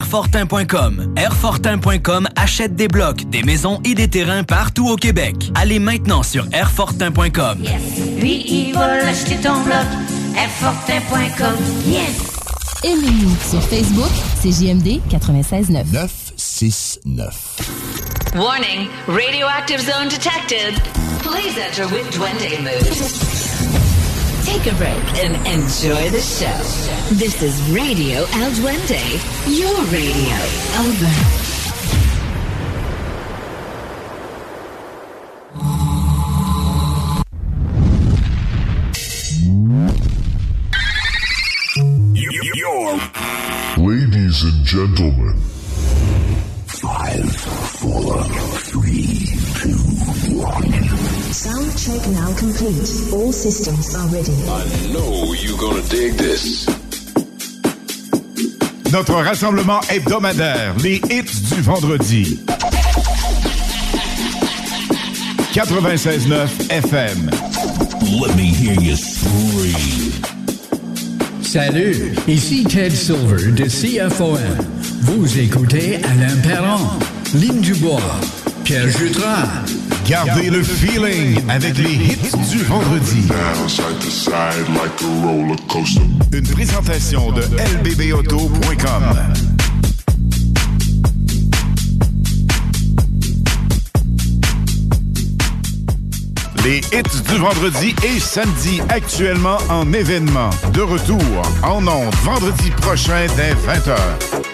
Airfortin.com. Airfortin.com achète des blocs, des maisons et des terrains partout au Québec. Allez maintenant sur Airfortin.com. Lui, il va l'acheter ton bloc. Airfortin.com. Yes! Aimez-nous sur Facebook, c'est JMD 96.9. 969. Warning, radioactive zone detected. Please enter with Duende mood. Take a break and enjoy the show. This is Radio El Duende, your radio. Over. Ladies and gentlemen, Five, four, three, two, one. Sound check now complete. All systems are ready. I know you're gonna dig this. Notre rassemblement hebdomadaire, les hits du vendredi. 96.9 FM. Let me hear you scream. Salut, ici Ted Silver de CFOM. Vous écoutez Alain Perron, Lynn Dubois, Pierre Jutras. Gardez le feeling avec les hits du vendredi. Une présentation de lbbauto.com. Les hits du vendredi et samedi actuellement en événement. De retour en ondes vendredi prochain dès 20h.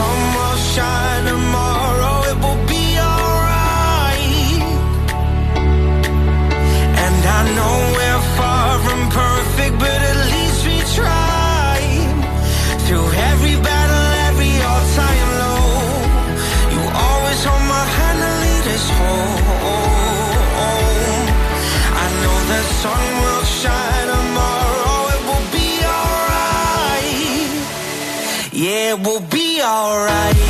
sun will shine alright.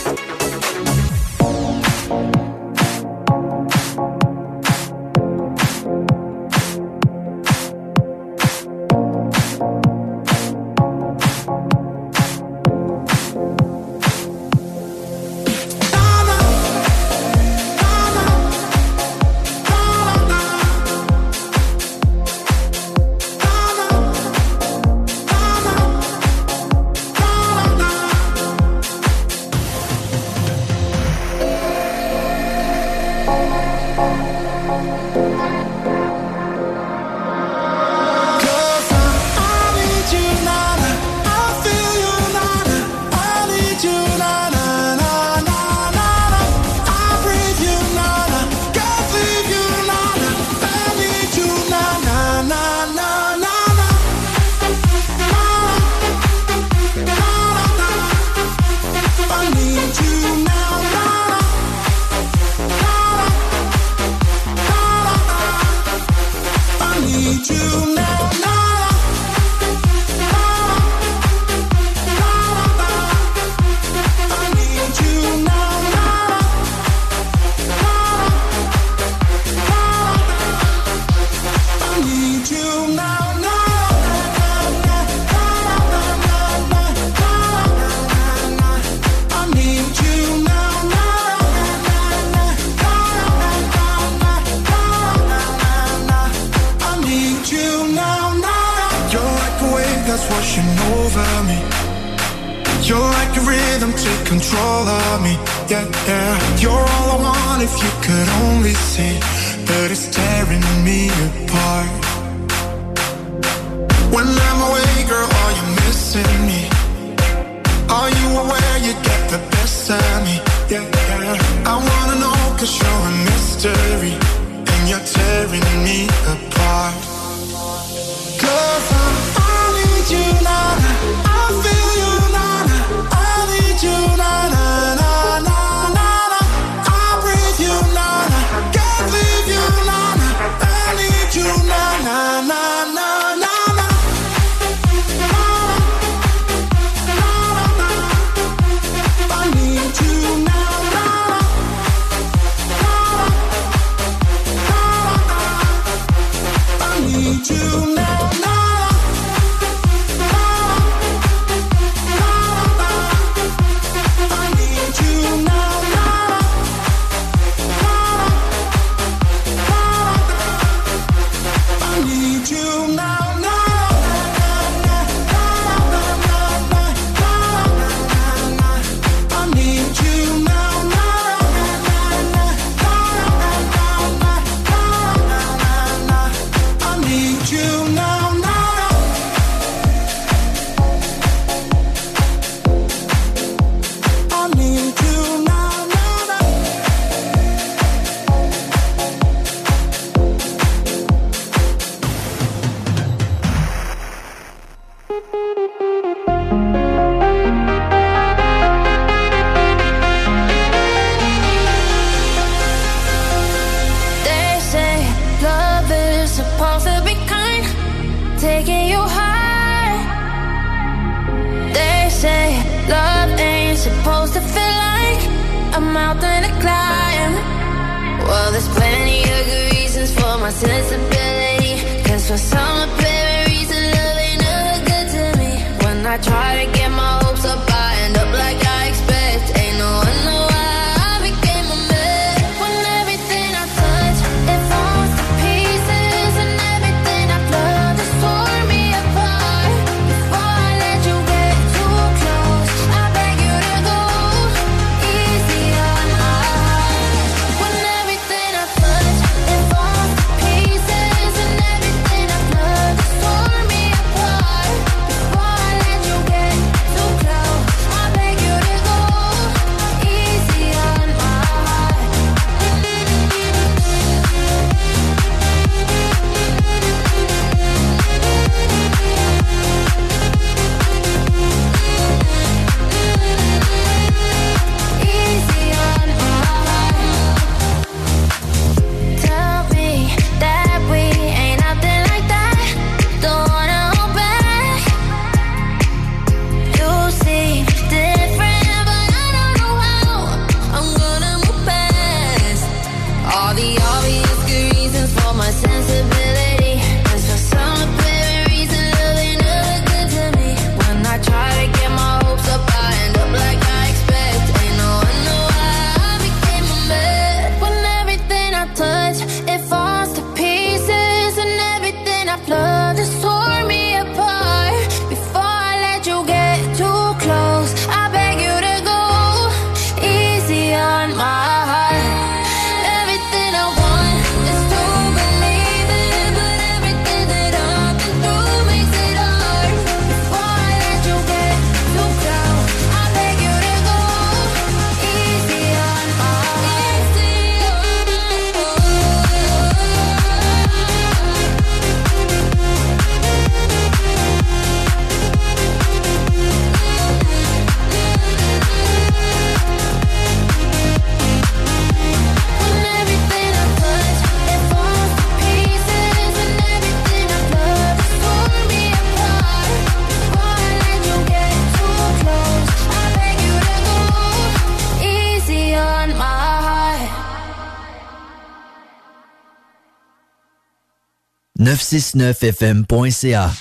969fm.ca.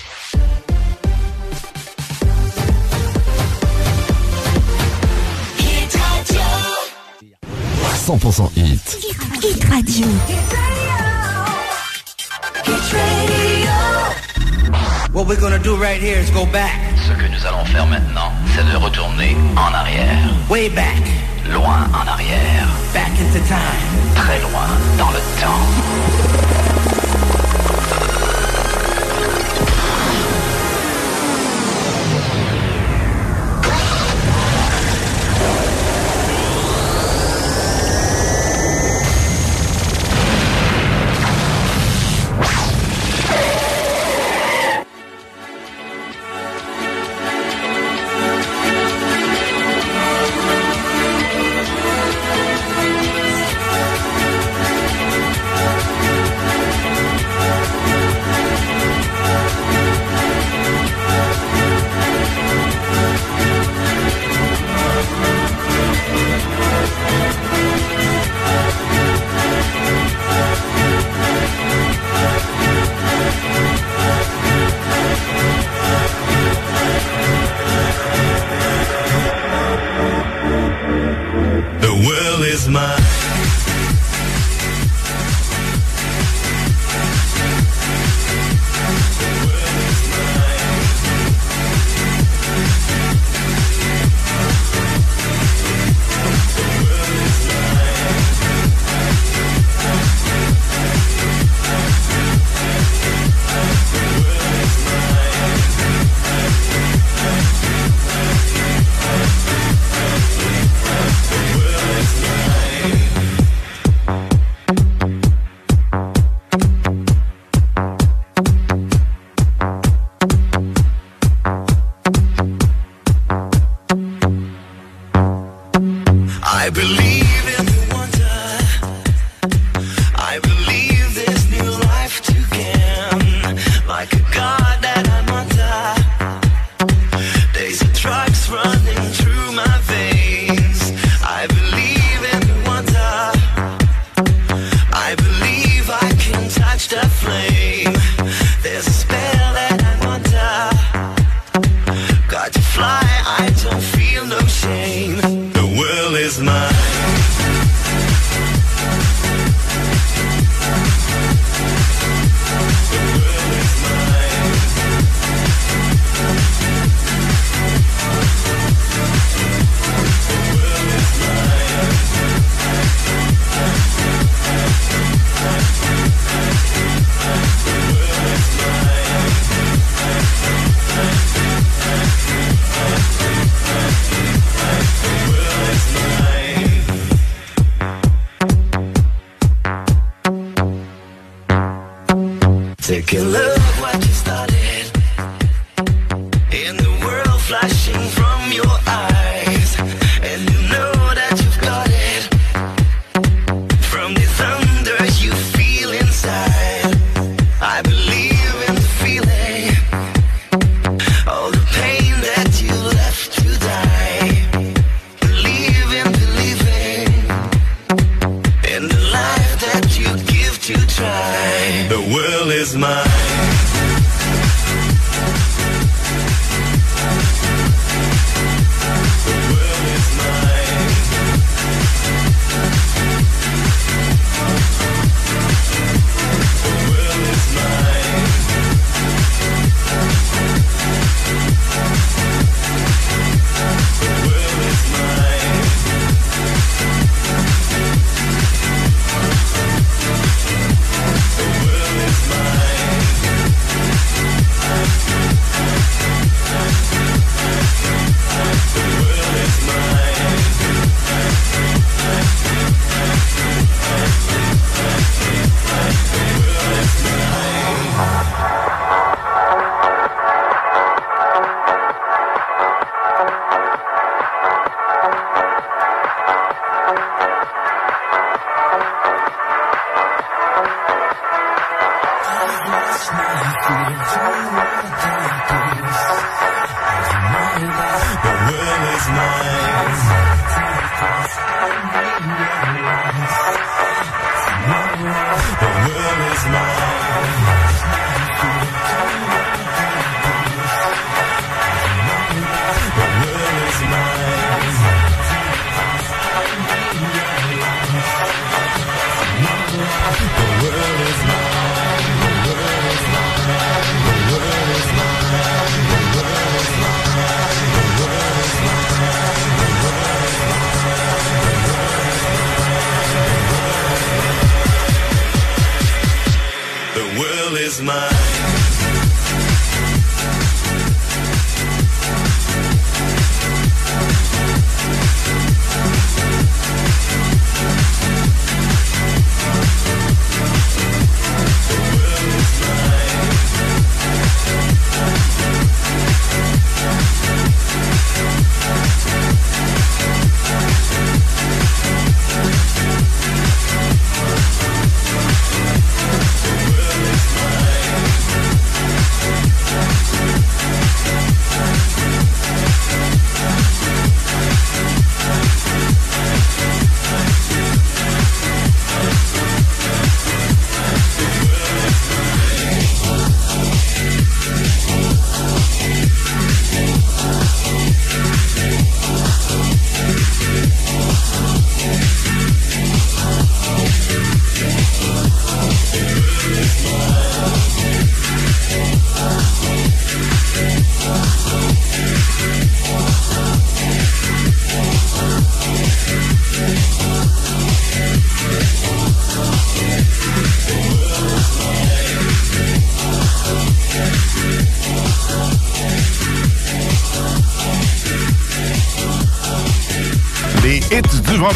Hit Radio. 100% hit. What we're gonna do right here is go back. Ce que nous allons faire maintenant, c'est de retourner en arrière. Way back. Loin en arrière. Back into time. Très loin dans le temps.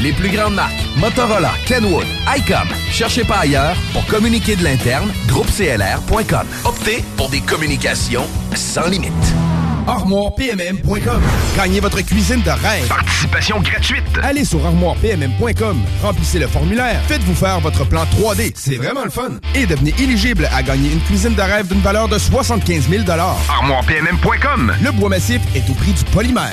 Les plus grandes marques, Motorola, Kenwood, ICOM. Cherchez pas ailleurs pour communiquer de l'interne, groupeclr.com. Optez pour des communications sans limite. ArmoirePMM.com. Gagnez votre cuisine de rêve. Participation gratuite. Allez sur ArmoirePMM.com. Remplissez le formulaire. Faites-vous faire votre plan 3D. C'est vraiment le fun. Et devenez éligible à gagner une cuisine de rêve d'une valeur de 75 000 ArmoirePMM.com. Le bois massif est au prix du polymère.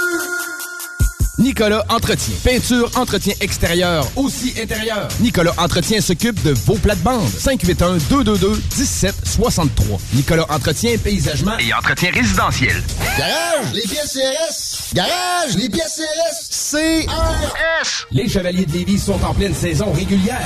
Nicolas Entretien. Peinture, entretien extérieur, aussi intérieur. Nicolas Entretien s'occupe de vos plates-bandes. 581-222-1763. Nicolas Entretien, paysagement Et entretien résidentiel. Garage, les pièces CRS. Garage, les pièces CRS. CRS. Les Chevaliers de Lévis sont en pleine saison régulière.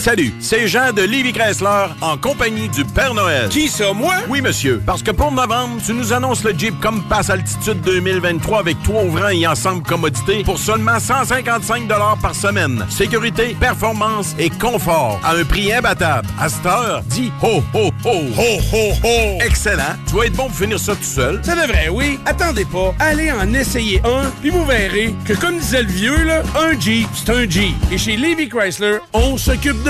Salut, c'est Jean de Livy Chrysler en compagnie du Père Noël. Qui ça, moi? Oui, monsieur. Parce que pour novembre, tu nous annonces le Jeep Compass Altitude 2023 avec trois ouvrants et ensemble commodité pour seulement 155 par semaine. Sécurité, performance et confort à un prix imbattable. À cette heure, dis ho, ho, ho. Ho, ho, ho. Excellent. Tu vas être bon pour finir ça tout seul. Ça devrait, oui. Attendez pas. Allez en essayer un, puis vous verrez que, comme disait le vieux, là, un Jeep, c'est un Jeep. Et chez Livy Chrysler, on s'occupe de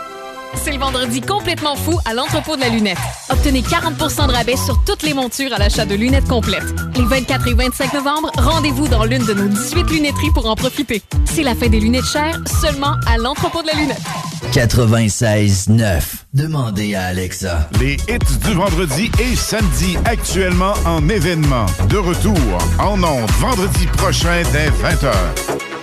C'est le vendredi complètement fou à l'entrepôt de la lunette. Obtenez 40% de rabais sur toutes les montures à l'achat de lunettes complètes. Les 24 et 25 novembre, rendez-vous dans l'une de nos 18 lunetteries pour en profiter. C'est la fin des lunettes chères seulement à l'entrepôt de la lunette. 96.9. Demandez à Alexa. Les hits du vendredi et samedi actuellement en événement. De retour en ondes vendredi prochain dès 20h.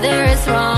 there is wrong.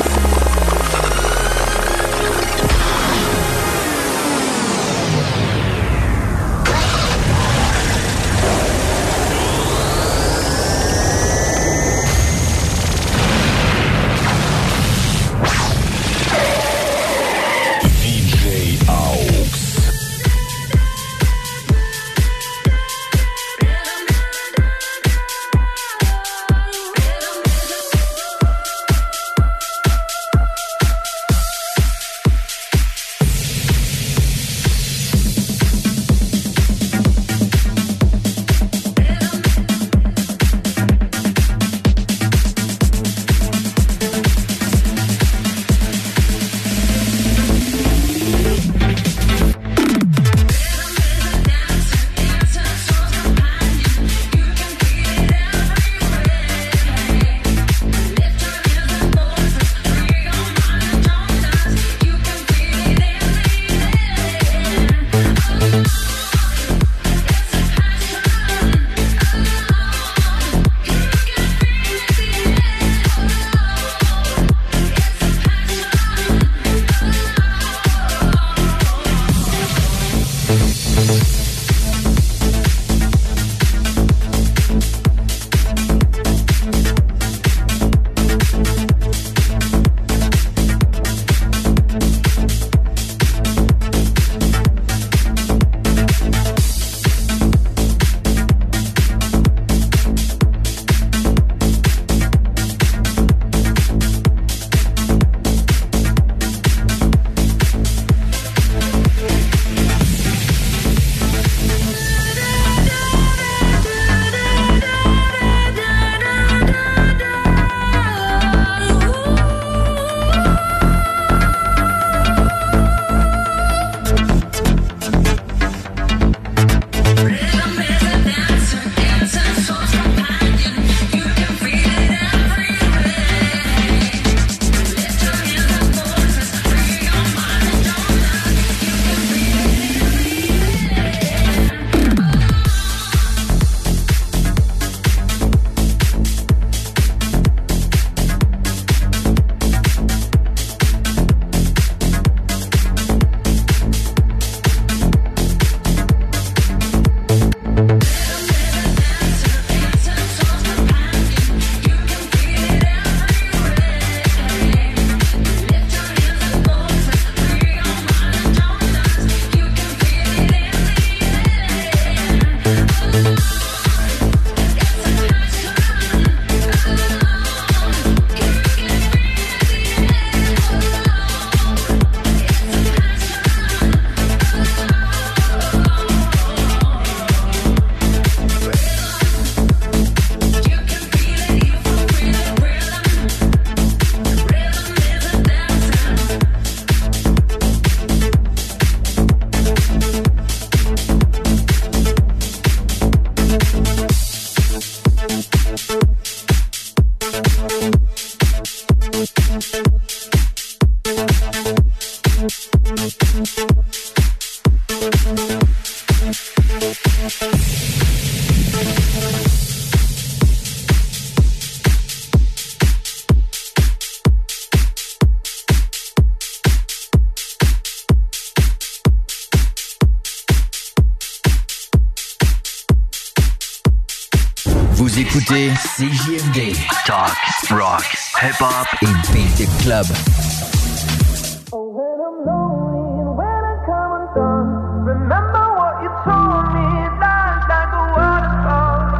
Écoutez CJMD. Talk, rock, hip-hop et beat the club.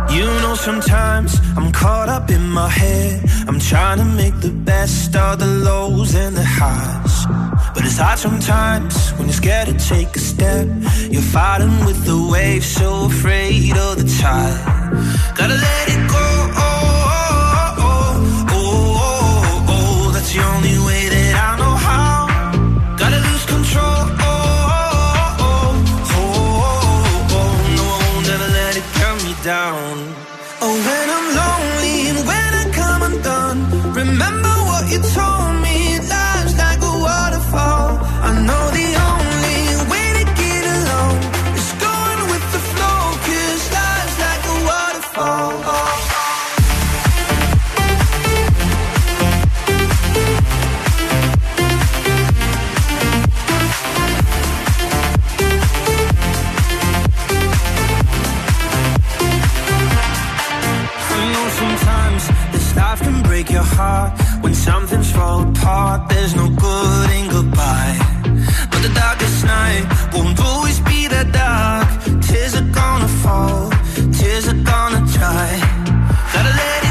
You know, sometimes I'm caught up in my head. I'm trying to make the best of the lows and the highs. But it's hard sometimes when you're scared to take a step. You're fighting with the waves, so afraid of the tide. Gotta let it go. Life can break your heart when something's fall apart. There's no good in goodbye, but the darkest night won't always be that dark. Tears are gonna fall, tears are gonna dry. Gotta let it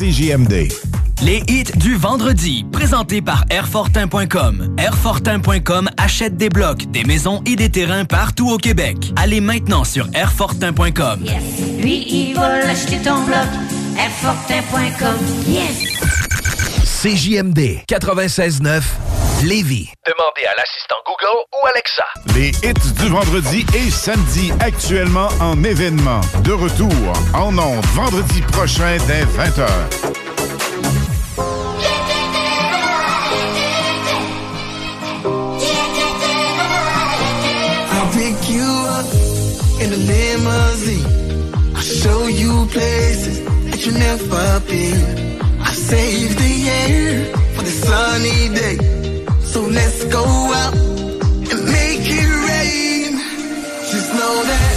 CJMD. Les hits du vendredi, présentés par Airfortin.com. Airfortin.com achète des blocs, des maisons et des terrains partout au Québec. Allez maintenant sur Airfortin.com. Lui, il va l'acheter ton bloc. Airfortin.com. Yes! CJMD 96.9 Lévis. Demandez à l'assistant Google ou Alexa. Les hits du vendredi et samedi actuellement en événement. De retour en ondes vendredi prochain dès 20h. I'll pick you up in a limousine. I'll show you places that you never been. I saved the year for the sunny day. So let's go out and make it rain. Just know that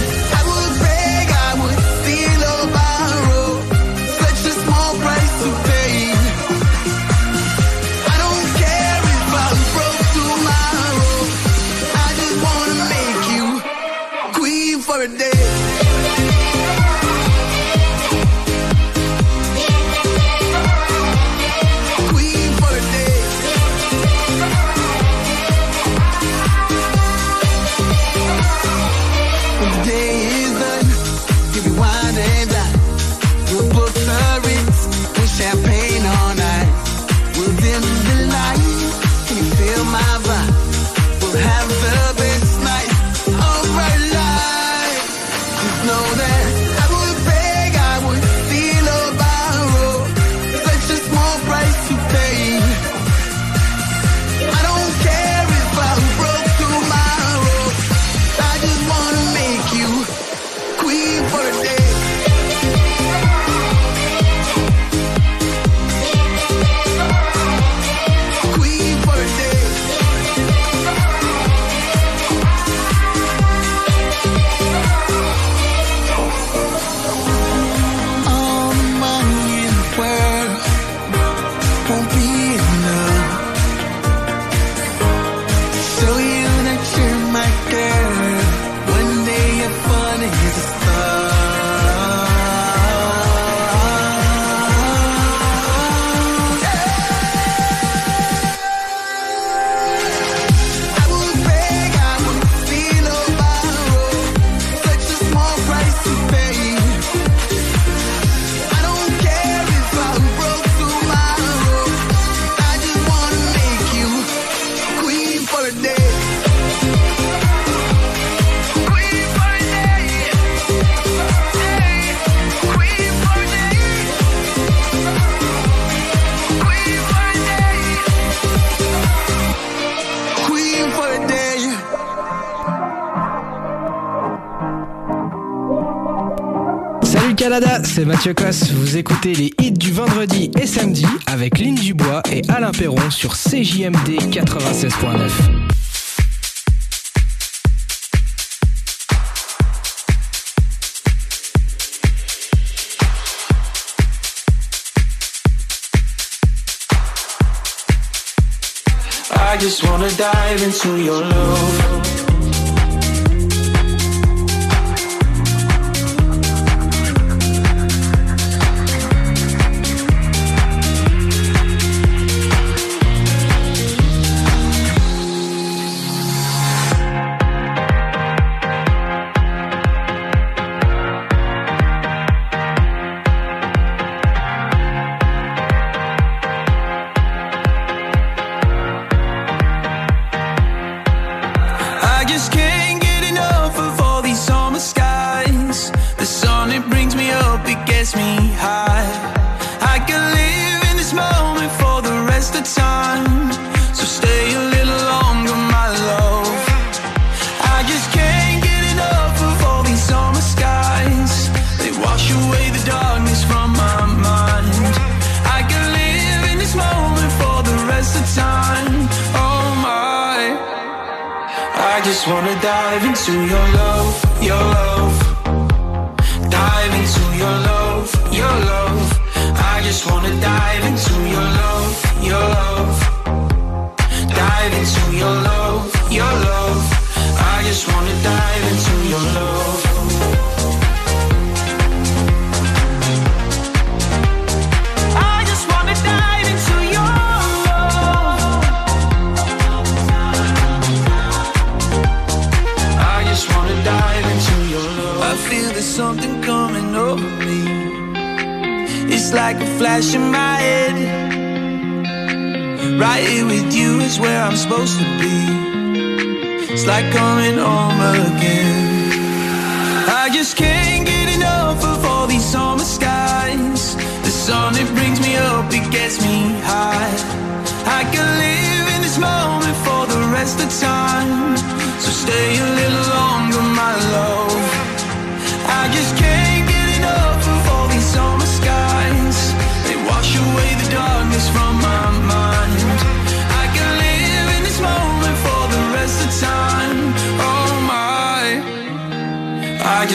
C'est Mathieu Cosse. Vous écoutez les hits du vendredi et samedi avec Lynn Dubois et Alain Perron sur CJMD 96.9. I just wanna dive into your love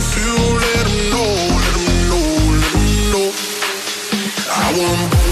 Feelings I can feel. Let 'em know, let 'em know, let 'em know. I want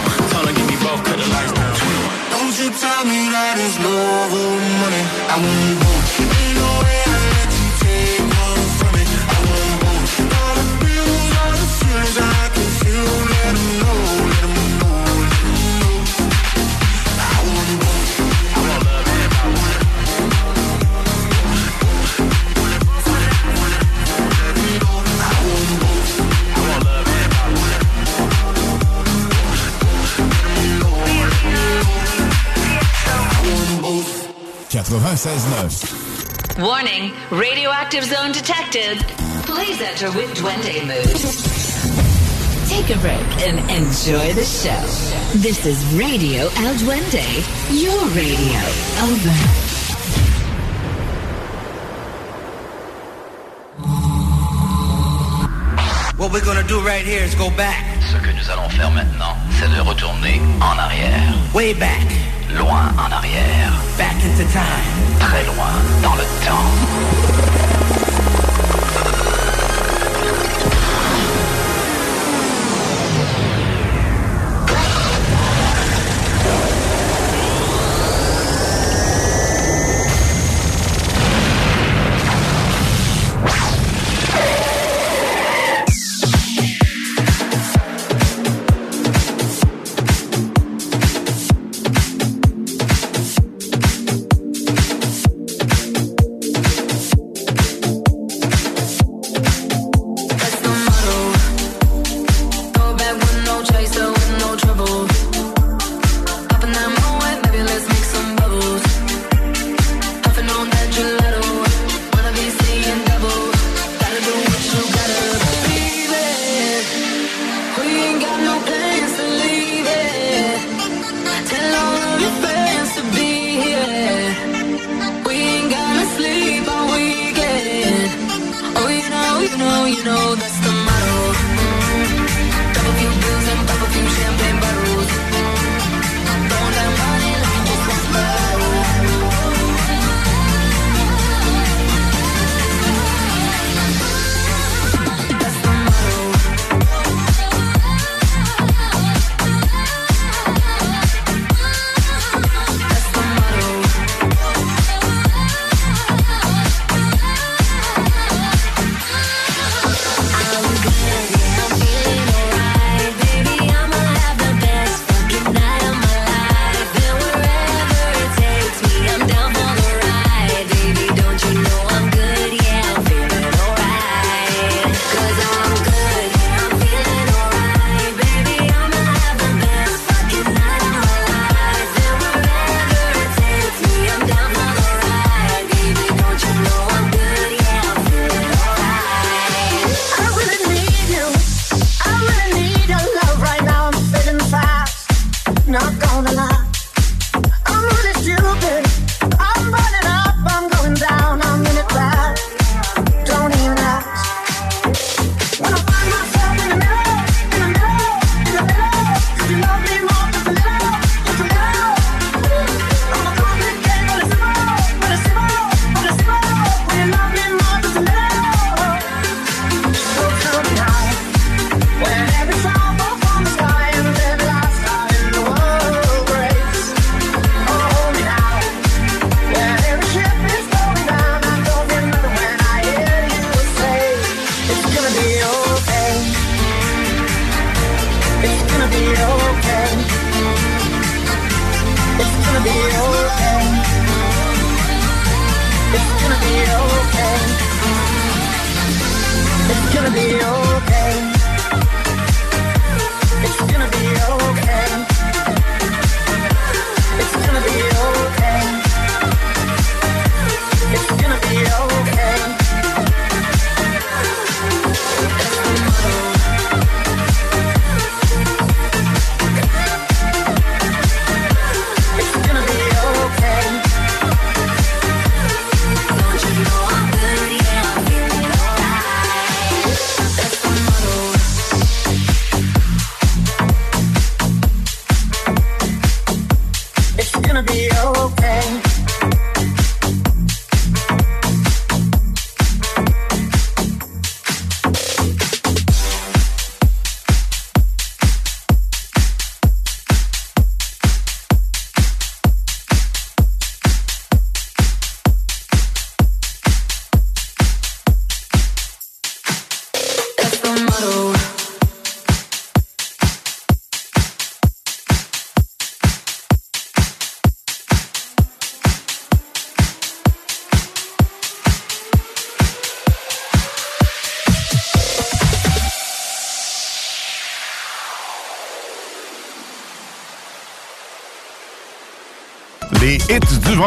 Tell me that it's love or money. I want both. 96.9. Warning, radioactive zone detected. Please enter with Duende mood. Take a break and enjoy the show. This is Radio El Duende, your radio. Over. What we're gonna do right here is go back. Ce que nous allons faire maintenant, c'est de retourner en arrière. Way back. Loin en arrière. Back into time. Très loin dans le temps.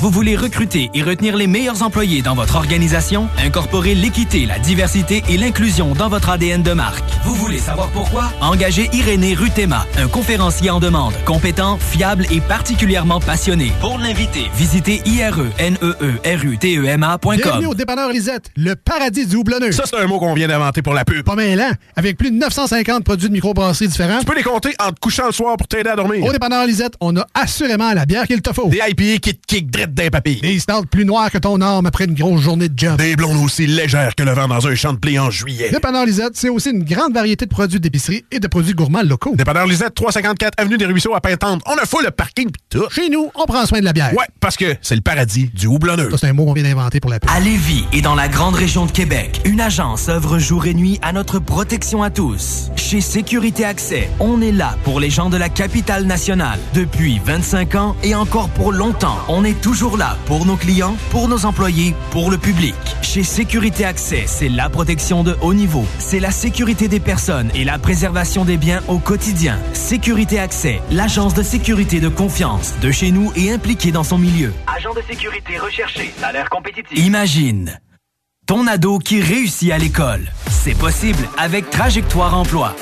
Vous voulez recruter et retenir les meilleurs employés dans votre organisation? Incorporez l'équité, la diversité et l'inclusion dans votre ADN de marque. Vous voulez savoir pourquoi? Engagez Irénée Rutema, un conférencier en demande, compétent, fiable et particulièrement passionné. Pour l'inviter, visitez E ireneerutema.com. Bienvenue au dépanneur Lisette, le paradis du houblonneux. Ça, c'est un mot qu'on vient d'inventer pour la pub. Pas mêlant, avec plus de 950 produits de microbrasserie différents. Tu peux les compter en te couchant le soir pour t'aider à dormir. Au dépanneur Lisette, on a assurément la bière qu'il te faut. Des IPA qui te kick drette d'un papy. Des stouts plus noirs que ton arme après une grosse journée de job. Des blondes aussi légères que le vent dans un champ de blé en juillet. Dépanneur Lisette, c'est aussi une grande variété de produits d'épicerie et de produits gourmands locaux. Dépanneur Lisette, 354 Avenue des Ruisseaux à Pintante. On a fou le parking pis tout. Chez nous, on prend soin de la bière. Ouais, parce que c'est le paradis du houblonneux. Ça, c'est un mot qu'on vient d'inventer pour la pub. À Lévis et dans la grande région de Québec, une agence œuvre jour et nuit à notre protection à tous. Chez Sécurité Accès, on est là pour les gens de la capitale nationale. Depuis 25 ans et encore pour longtemps, on est toujours là pour nos clients, pour nos employés, pour le public. Chez Sécurité Accès, c'est la protection de haut niveau. C'est la sécurité des personnes et la préservation des biens au quotidien. Sécurité Accès, l'agence de sécurité de confiance de chez nous et impliquée dans son milieu. Agent de sécurité recherché, salaire compétitif. Imagine ton ado qui réussit à l'école. C'est possible avec Trajectoire Emploi.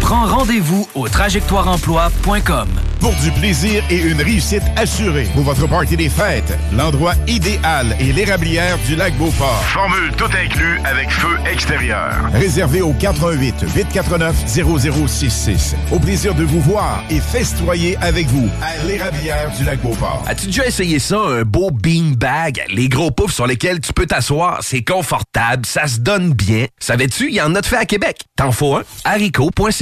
Prends rendez-vous au trajectoireemploi.com. Pour du plaisir et une réussite assurée. Pour votre party des fêtes, l'endroit idéal est l'érablière du lac Beauport. Formule tout inclus avec feu extérieur. Réservé au 88 849 0066. Au plaisir de vous voir et festoyer avec vous à l'érablière du lac Beauport. As-tu déjà essayé ça, un beau beanbag? Les gros poufs sur lesquels tu peux t'asseoir, c'est confortable, ça se donne bien. Savais-tu, il y en a de fait à Québec. T'en faut un? haricot.ca.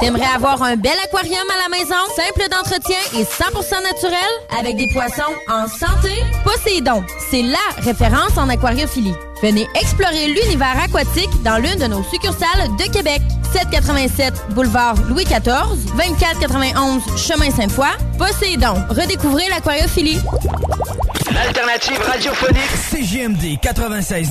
T'aimerais avoir un bel aquarium à la maison, simple d'entretien et 100% naturel, avec des poissons en santé? Poséidon, c'est LA référence en aquariophilie. Venez explorer l'univers aquatique dans l'une de nos succursales de Québec. 787 boulevard Louis XIV, 2491 chemin Sainte-Foy. Poséidon, redécouvrez l'aquariophilie. L'alternative radiophonique. CGMD 96.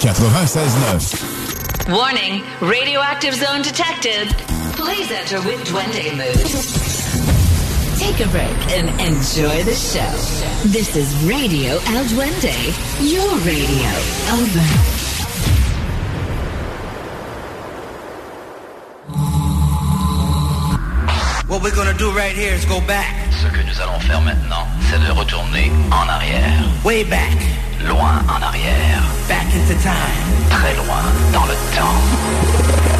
96.9. Warning, radioactive zone detected. Please enter with Duende mood. Take a break and enjoy the show. This is Radio El Duende, your radio. Over. What we're gonna do right here is go back. Ce que nous allons faire maintenant, c'est de retourner en arrière. Way back. Loin en arrière. Back into time. Très loin dans le temps.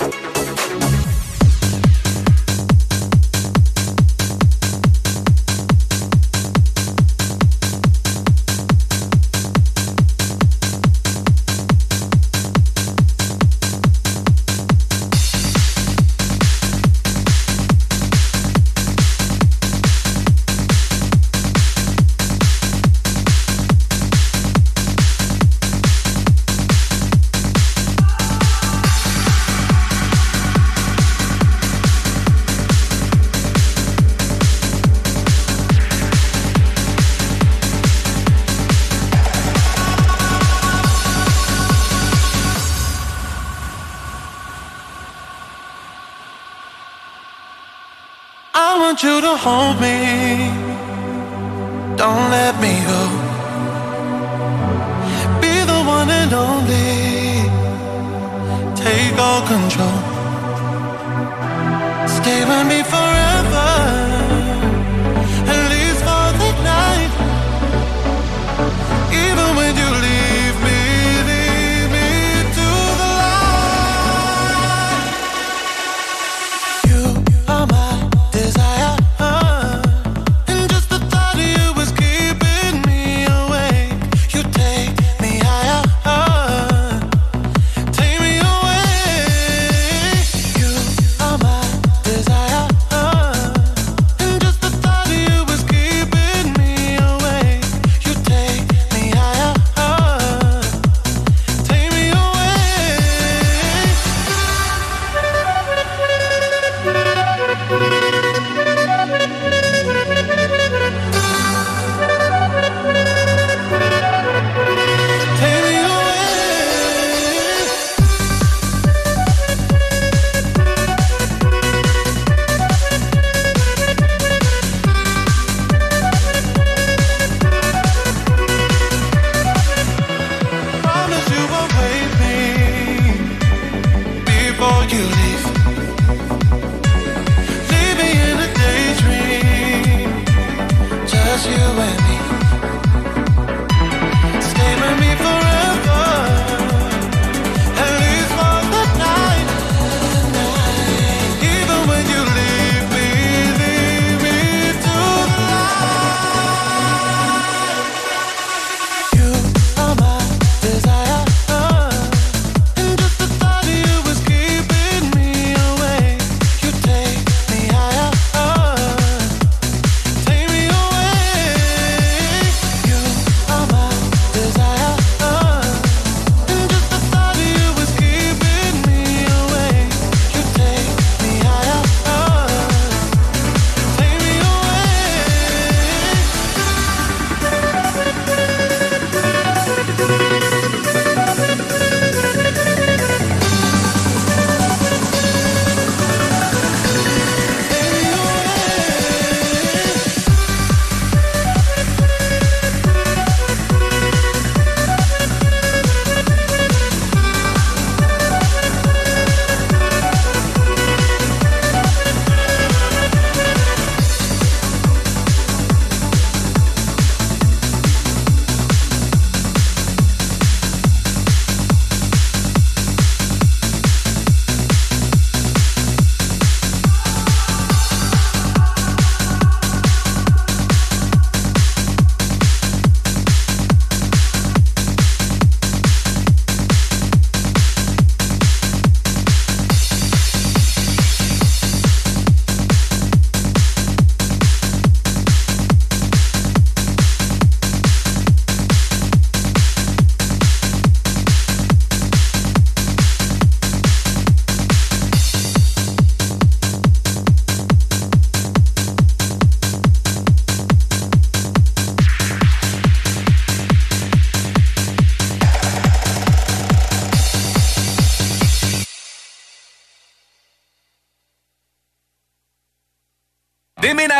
hold me.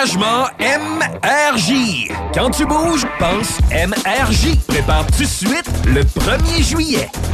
MRJ. Quand tu bouges, pense MRJ. Prépare tout de suite le 1er juillet.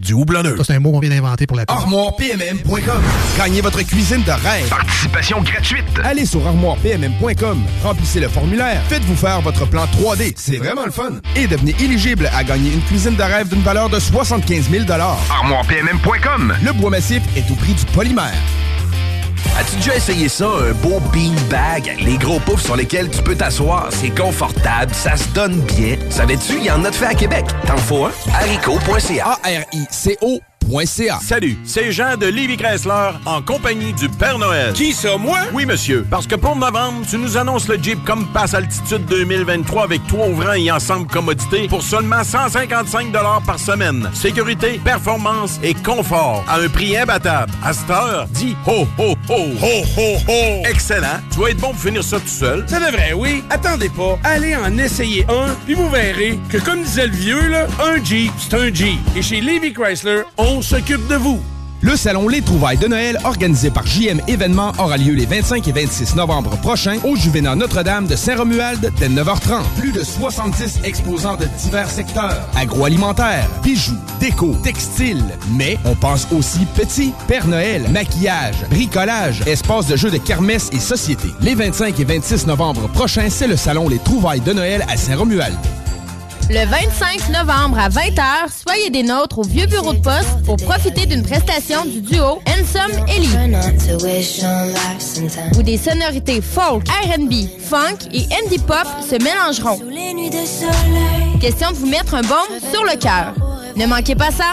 du houblonneux. Ça, c'est un mot qu'on vient d'inventer pour la. ArmoirePMM.com. Gagnez votre cuisine de rêve. Participation gratuite. Allez sur armoirepmm.com, remplissez le formulaire, faites-vous faire votre plan 3D, c'est vraiment le fun. Et devenez éligible à gagner une cuisine de rêve d'une valeur de 75 000 ArmoirePMM.com. Le bois massif est au prix du polymère. As-tu déjà essayé ça, un beau bean bag? Les gros poufs sur lesquels tu peux t'asseoir, c'est confortable, ça se donne bien. Savais-tu, il y en a de fait à Québec. T'en faut un? haricot.ca. A-R-I-C-O Salut, c'est Jean de Livy Chrysler en compagnie du Père Noël. Qui ça, moi? Oui, monsieur. Parce que pour novembre, tu nous annonces le Jeep Compass Altitude 2023 avec trois ouvrants et ensemble commodité pour seulement 155 par semaine. Sécurité, performance et confort à un prix imbattable. À cette heure, dis ho, ho, ho. Ho, ho, ho. Excellent. Tu vas être bon pour finir ça tout seul. Ça devrait, oui. Attendez pas. Allez en essayer un, puis vous verrez que, comme disait le vieux, là, un Jeep, c'est un Jeep. Et chez Livy Chrysler, on s'occupe de vous. Le salon Les Trouvailles de Noël, organisé par JM Événements, aura lieu les 25 et 26 novembre prochains au Juvénat Notre-Dame de Saint-Romuald dès 9h30. Plus de 70 exposants de divers secteurs. Agroalimentaire, bijoux, déco, textile. Mais on pense aussi petit, Père Noël, maquillage, bricolage, espace de jeux de kermesse et société. Les 25 et 26 novembre prochains, c'est le salon Les Trouvailles de Noël à Saint-Romuald. Le 25 novembre à 20h, soyez des nôtres au vieux bureau de poste pour profiter d'une prestation du duo Ensom Ellie. Où des sonorités folk, R&B, funk et indie pop se mélangeront. Question de vous mettre un baume sur le cœur. Ne manquez pas ça.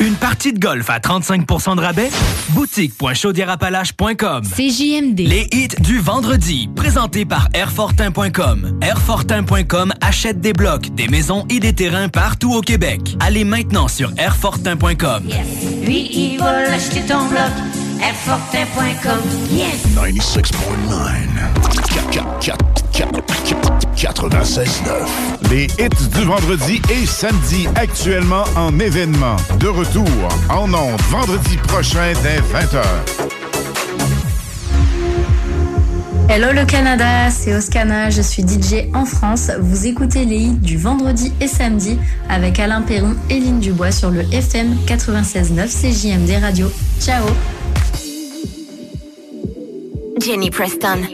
Une partie de golf à 35% de rabais? Boutique.chaudierapalache.com CJMD. Les hits du vendredi, présentés par Airfortin.com. Airfortin.com achète des blocs, des maisons et des terrains partout au Québec. Allez maintenant sur Airfortin.com. Il va l'acheter ton bloc. Yes! 96.9. Les hits du vendredi et samedi actuellement en événement. De retour en ondes vendredi prochain dès 20h. Hello le Canada, c'est Oscana, je suis DJ en France. Vous écoutez les hits du vendredi et samedi avec Alain Perron et Lynn Dubois sur le FM 96.9 CJMD Radio. Ciao Jenny Preston.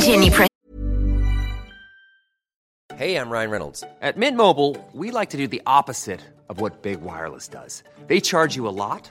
Jenny Preston. Hey, I'm Ryan Reynolds. At Mint Mobile, we like to do the opposite of what Big Wireless does. They charge you a lot,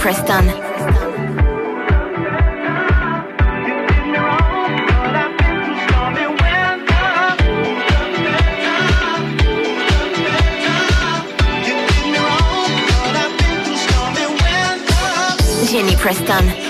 Preston. Jenny Preston.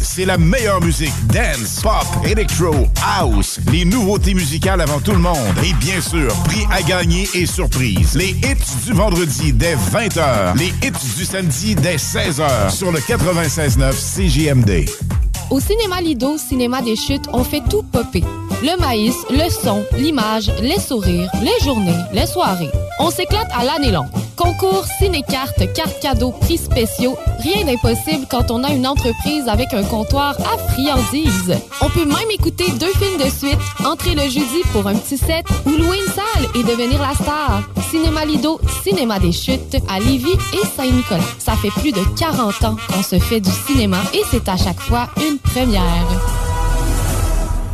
c'est la meilleure musique. Dance, pop, electro, house. Les nouveautés musicales avant tout le monde. Et bien sûr, prix à gagner et surprise. Les hits du vendredi dès 20h. Les hits du samedi dès 16h sur le 96.9 CJMD. Au cinéma Lido, cinéma des chutes, on fait tout popper. Le maïs, le son, l'image, les sourires, les journées, les soirées. On s'éclate à l'année longue. Concours, ciné-cartes, cartes cadeaux, prix spéciaux, rien d'impossible quand on a une entreprise avec un comptoir à friandises. On peut même écouter deux films de suite, entrer le jeudi pour un petit set ou louer une salle et devenir la star. Cinéma Lido, cinéma des chutes à Lévis et Saint-Nicolas. Ça fait plus de 40 ans qu'on se fait du cinéma et c'est à chaque fois une première.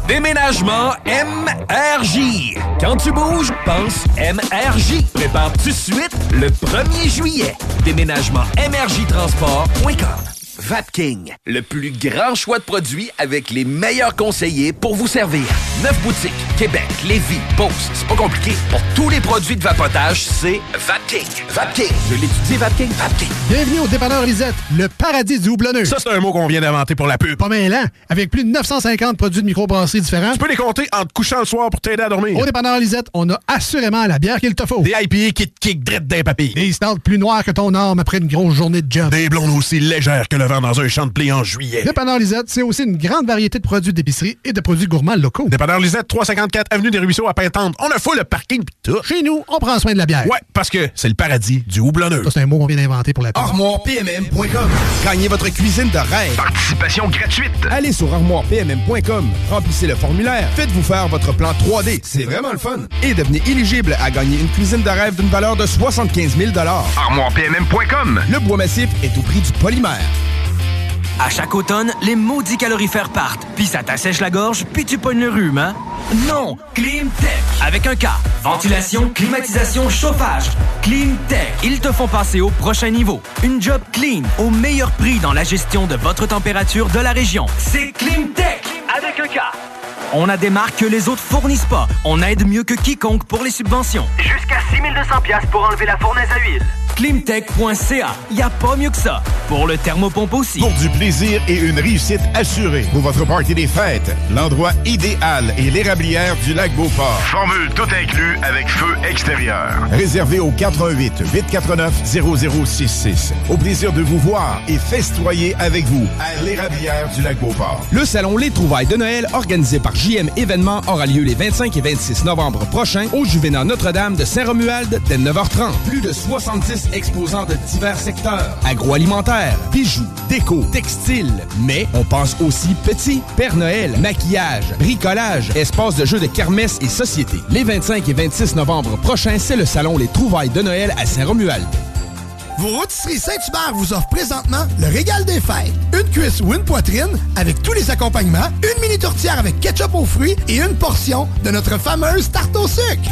Déménagement MRJ. Quand tu bouges, pense MRJ. Prépare tout de suite le 1er juillet. Déménagement MRJtransport.com. Vapking, le plus grand choix de produits avec les meilleurs conseillers pour vous servir. Neuf boutiques, Québec, Lévis, Beauce. C'est pas compliqué. Pour tous les produits de vapotage, c'est Vapking. Vapking. Je l'étudie, Vapking. Vapking. Bienvenue au dépanneur Lisette, le paradis du houblonneux. Ça, c'est un mot qu'on vient d'inventer pour la pub. Pas mal, hein? Avec plus de 950 produits de microbrasserie différents. Tu peux les compter en te couchant le soir pour t'aider à dormir. Au dépanneur Lisette, on a assurément la bière qu'il te faut. Des IPA qui te kick drette d'un papier. Des stouts plus noirs que ton arme après une grosse journée de job. Des blondes aussi légères que le vent dans un champ de blé en juillet. Dépanneur Lisette, c'est aussi une grande variété de produits d'épicerie et de produits gourmands locaux. Dépanneur Lisette, 354 Avenue des Ruisseaux à Pintante. On a full le parking pis tout. Chez nous, on prend soin de la bière. Ouais, parce que c'est le paradis du houblonneux. Ça, c'est un mot qu'on vient d'inventer pour la. ArmoirePMM.com. Gagnez votre cuisine de rêve. Participation gratuite. Allez sur armoirepmm.com, remplissez le formulaire, faites-vous faire votre plan 3D, c'est vraiment le fun. Et devenez éligible à gagner une cuisine de rêve d'une valeur de 75 000 ArmoirePMM.com. Le bois massif est au prix du polymère. À chaque automne, les maudits calorifères partent, puis ça t'assèche la gorge, puis tu pognes le rhume, hein? Non! Climtech! Avec un K. Ventilation, climatisation, chauffage. Climtech. Ils te font passer au prochain niveau. Une job clean, au meilleur prix dans la gestion de votre température de la région. C'est Climtech! Avec un K. On a des marques que les autres fournissent pas. On aide mieux que quiconque pour les subventions. Jusqu'à 6200 pièces pour enlever la fournaise à huile. Climtech.ca. Y a pas mieux que ça. Pour le thermopompe aussi. Pour du plaisir et une réussite assurée. Pour votre party des fêtes, l'endroit idéal est l'érablière du lac Beauport. Formule tout inclus avec feu extérieur. Réservé au 88 849 0066. Au plaisir de vous voir et festoyer avec vous à l'érablière du lac Beauport. Le salon Les Trouvailles de Noël, organisé par JM Événements, aura lieu les 25 et 26 novembre prochains au Juvénat Notre-Dame de Saint-Romuald dès 9h30. Plus de 70 exposants de divers secteurs. Agroalimentaire, bijoux, déco, textile. Mais on pense aussi petit, Père Noël, maquillage, bricolage, espace de jeux de kermesse et société. Les 25 et 26 novembre prochains, c'est le salon Les Trouvailles de Noël à Saint-Romuald. Vos rôtisseries Saint-Hubert vous offrent présentement le régal des fêtes. Une cuisse ou une poitrine avec tous les accompagnements, une mini tourtière avec ketchup aux fruits et une portion de notre fameuse tarte au sucre.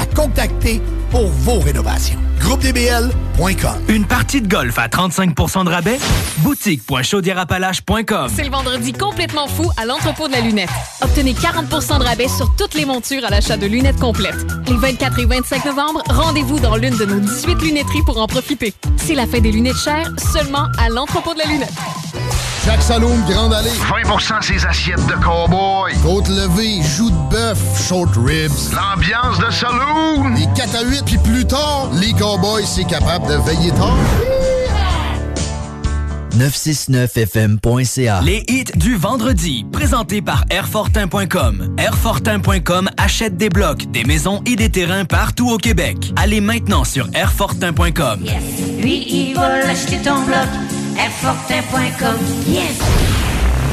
à contacter pour vos rénovations. GroupeDBL.com Une partie de golf à 35% de rabais? Boutique.chaudierapalache.com C'est le vendredi complètement fou à l'entrepôt de la lunette. Obtenez 40% de rabais sur toutes les montures à l'achat de lunettes complètes. Les 24 et 25 novembre, rendez-vous dans l'une de nos 18 lunetteries pour en profiter. C'est la fin des lunettes chères seulement à l'entrepôt de la lunette. Jacques Saloum, Grande Allée. 20% ses assiettes de cowboy. Côte levée, joues de bœuf, short ribs. L'ambiance de Les 4 à 8, puis plus tard, les cowboys, c'est capable de veiller tard. 969fm.ca Les hits du vendredi, présentés par Airfortin.com. Airfortin.com achète des blocs, des maisons et des terrains partout au Québec. Allez maintenant sur Airfortin.com. Lui, il va l'acheter ton bloc. Airfortin.com. Yes!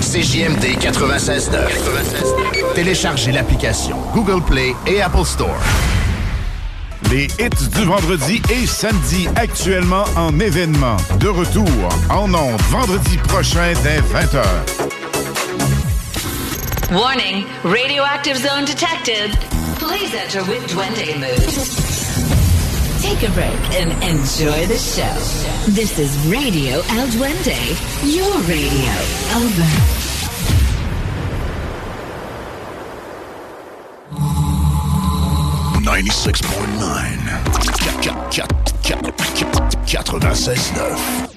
CJMD 96.9. Téléchargez l'application Google Play et Apple Store. Les hits du vendredi et samedi actuellement en événement. De retour en ondes vendredi prochain dès 20h. Warning, radioactive zone detected. Please enter with Duende mood. Take a break and enjoy the show. This is Radio El Duende, your radio. Over. 96.9. 96.9.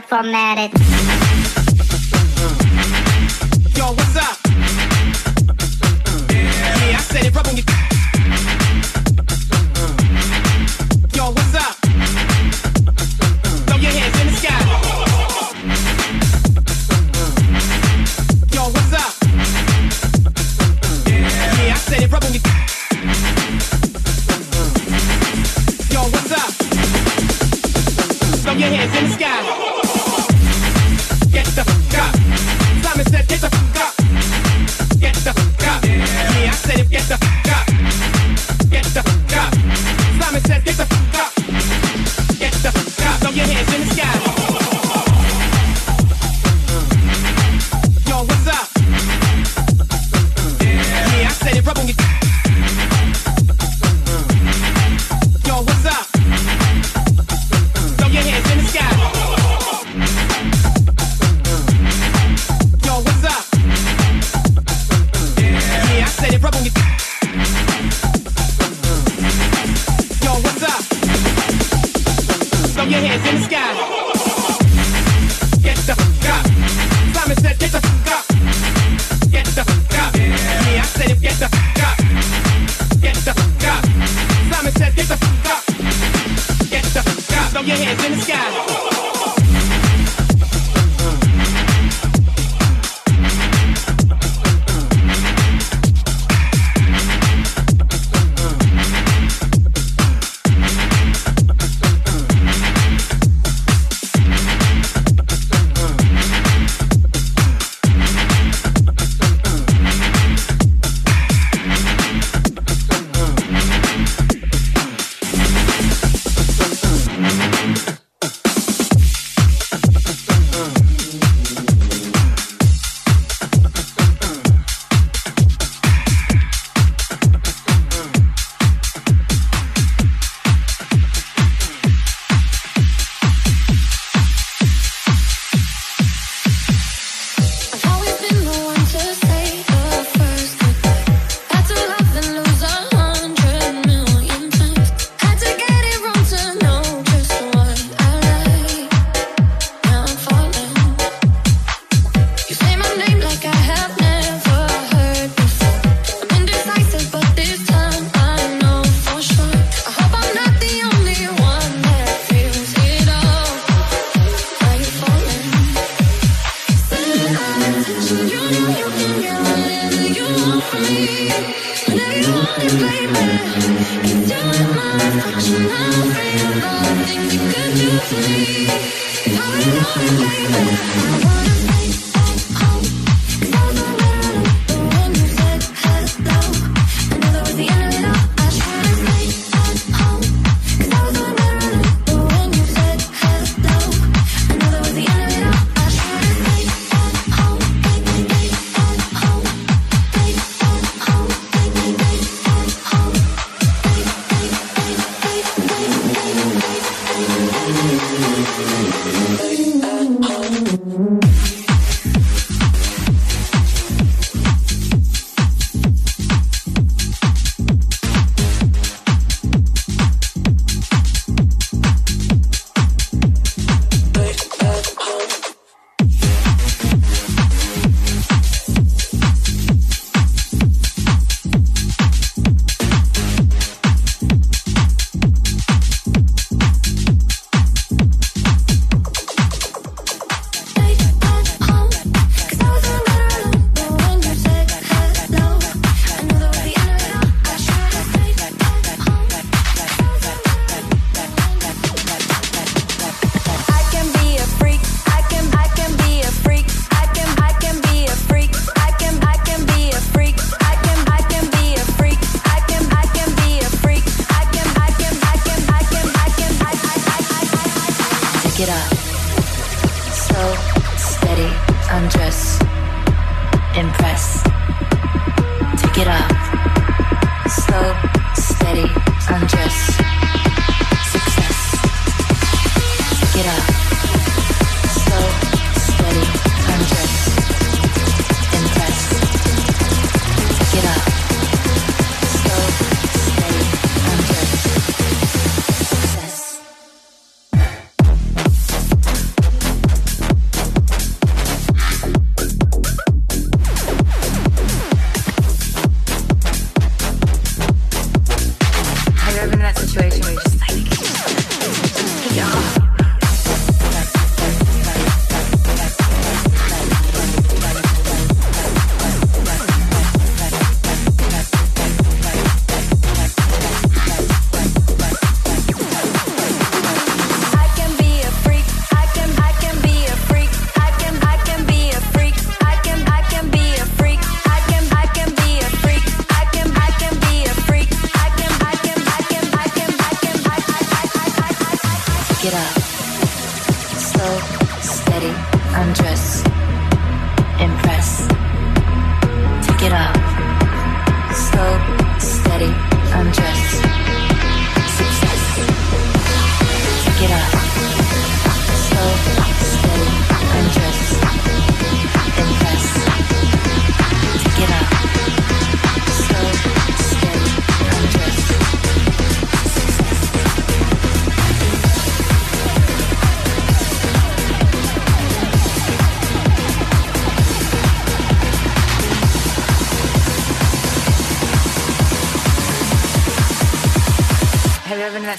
up, I'm at it.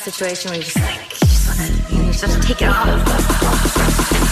situation where you just like you just want to you just have to take it off.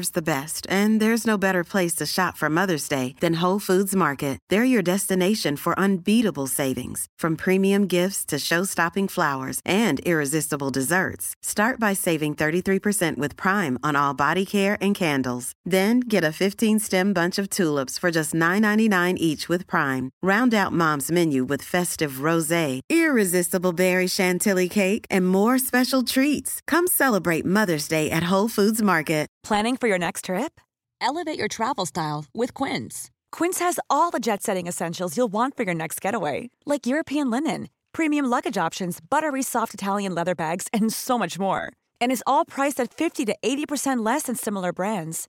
Deserves the best, and there's no better place to shop for Mother's Day than Whole Foods Market. They're your destination for unbeatable savings, from premium gifts to show-stopping flowers and irresistible desserts. Start by saving 33% with Prime on all body care and candles. Then get a 15-stem bunch of tulips for just $9.99 each with Prime. Round out mom's menu with festive rosé, irresistible berry chantilly cake, and more special treats. Come celebrate Mother's Day at Whole Foods Market. Planning for your next trip? Elevate your travel style with Quince. Quince has all the jet setting essentials you'll want for your next getaway, like European linen, premium luggage options, buttery soft Italian leather bags, and so much more. And is all priced at 50 to 80% less than similar brands.